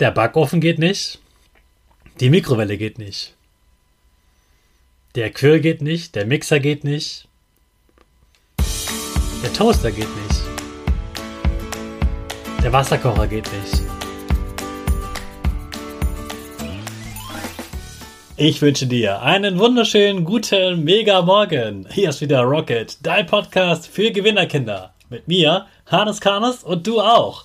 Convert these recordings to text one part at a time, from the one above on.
Der Backofen geht nicht. Die Mikrowelle geht nicht. Der Grill geht nicht. Der Mixer geht nicht. Der Toaster geht nicht. Der Wasserkocher geht nicht. Ich wünsche dir einen wunderschönen guten Mega Morgen. Hier ist wieder Rocket, dein Podcast für Gewinnerkinder. Mit mir, Hannes Karnes und du auch.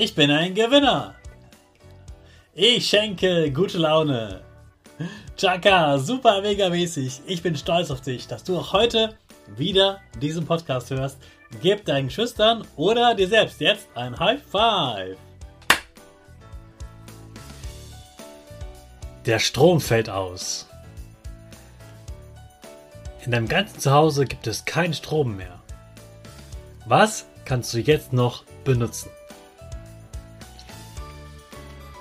Ich bin ein Gewinner. Ich schenke gute Laune. Chaka, super mega mäßig. Ich bin stolz auf dich, dass du auch heute wieder diesen Podcast hörst. Gib deinen Schüchtern oder dir selbst jetzt ein High Five. Der Strom fällt aus. In deinem ganzen Zuhause gibt es keinen Strom mehr. Was kannst du jetzt noch benutzen?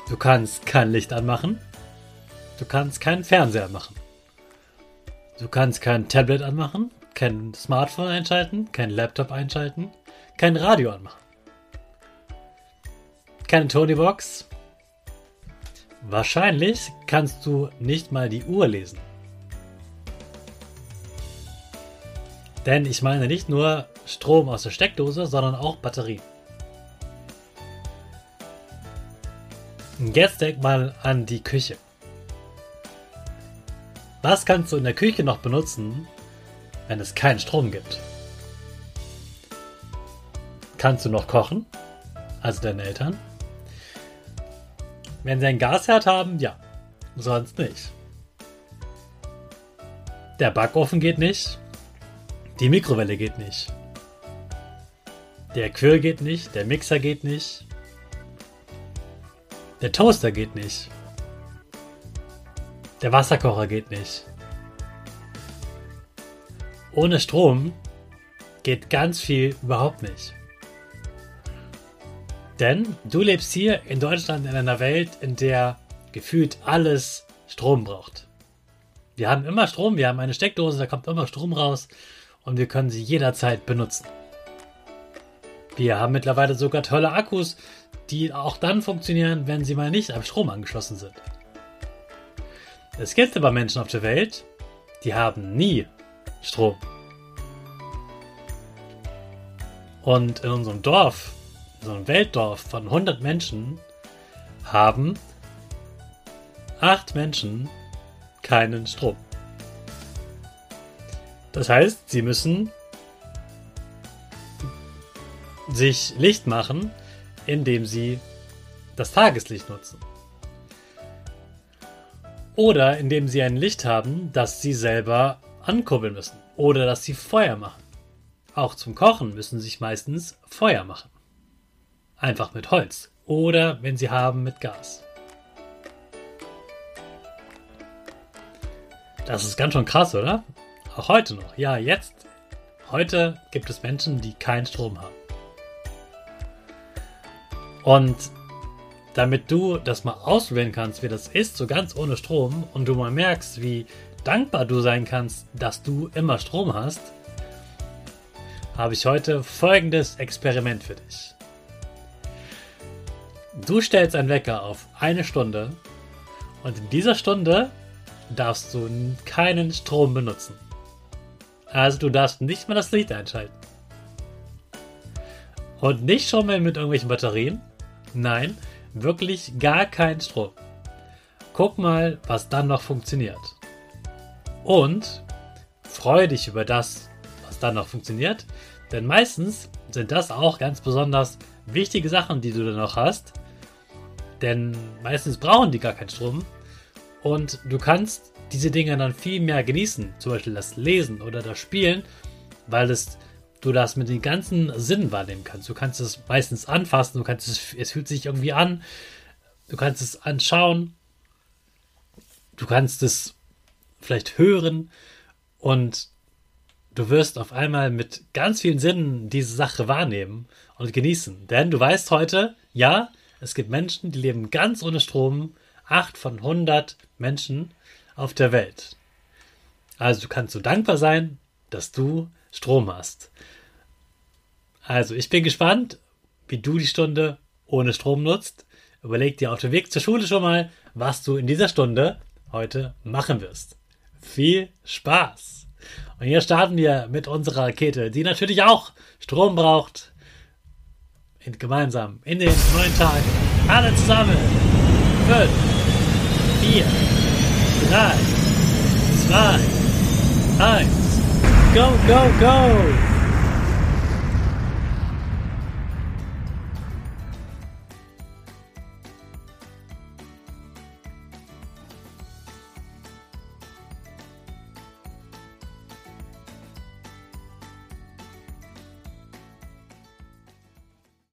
Du kannst kein Licht anmachen. Du kannst keinen Fernseher machen. Du kannst kein Tablet anmachen, kein Smartphone einschalten, kein Laptop einschalten, kein Radio anmachen. Keine Tonybox. Wahrscheinlich kannst du nicht mal die Uhr lesen. Denn ich meine nicht nur Strom aus der Steckdose, sondern auch Batterien. Jetzt denk mal an die Küche. Was kannst du in der Küche noch benutzen, wenn es keinen Strom gibt? Kannst du noch kochen? Also deine Eltern? Wenn sie einen Gasherd haben, ja. Sonst nicht. Der Backofen geht nicht. Die Mikrowelle geht nicht. Der Grill geht nicht. Der Mixer geht nicht. Der Toaster geht nicht. Der Wasserkocher geht nicht. Ohne Strom geht ganz viel überhaupt nicht. Denn du lebst hier in Deutschland in einer Welt, in der gefühlt alles Strom braucht. Wir haben immer Strom, wir haben eine Steckdose, da kommt immer Strom raus und wir können sie jederzeit benutzen. Wir haben mittlerweile sogar tolle Akkus, die auch dann funktionieren, wenn sie mal nicht am Strom angeschlossen sind. Es gibt aber Menschen auf der Welt, die haben nie Strom. Und in unserem Dorf, in einem Weltdorf von 100 Menschen, haben 8 Menschen keinen Strom. Das heißt, sie müssen sich Licht machen, indem sie das Tageslicht nutzen. Oder indem sie ein Licht haben, das sie selber ankurbeln müssen. Oder dass sie Feuer machen. Auch zum Kochen müssen sie sich meistens Feuer machen. Einfach mit Holz. Oder wenn sie haben mit Gas. Das ist ganz schön krass, oder? Auch heute noch. Ja, jetzt. Heute gibt es Menschen, die keinen Strom haben. Und damit du das mal ausprobieren kannst, wie das ist, so ganz ohne Strom, und du mal merkst, wie dankbar du sein kannst, dass du immer Strom hast, habe ich heute folgendes Experiment für dich. Du stellst einen Wecker auf eine Stunde und in dieser Stunde darfst du keinen Strom benutzen. Also du darfst nicht mal das Licht einschalten. Und nicht schon mal mit irgendwelchen Batterien. Nein, wirklich gar kein Strom. Guck mal, was dann noch funktioniert. Und freue dich über das, was dann noch funktioniert. Denn meistens sind das auch ganz besonders wichtige Sachen, die du dann noch hast. Denn meistens brauchen die gar keinen Strom. Und du kannst diese Dinge dann viel mehr genießen. Zum Beispiel das Lesen oder das Spielen, weil es, du das mit den ganzen Sinnen wahrnehmen kannst. Du kannst es meistens anfassen, du kannst es, es fühlt sich irgendwie an, du kannst es anschauen, du kannst es vielleicht hören und du wirst auf einmal mit ganz vielen Sinnen diese Sache wahrnehmen und genießen. Denn du weißt heute, ja, es gibt Menschen, die leben ganz ohne Strom, acht von 100 Menschen auf der Welt. Also du kannst so dankbar sein, dass du Strom hast. Also ich bin gespannt, wie du die Stunde ohne Strom nutzt. Überleg dir auf dem Weg zur Schule schon mal, was du in dieser Stunde heute machen wirst. Viel Spaß! Und hier starten wir mit unserer Rakete, die natürlich auch Strom braucht. Und gemeinsam in den neuen Tag. Alle zusammen. Fünf vier, drei, zwei, eins, go, go, go!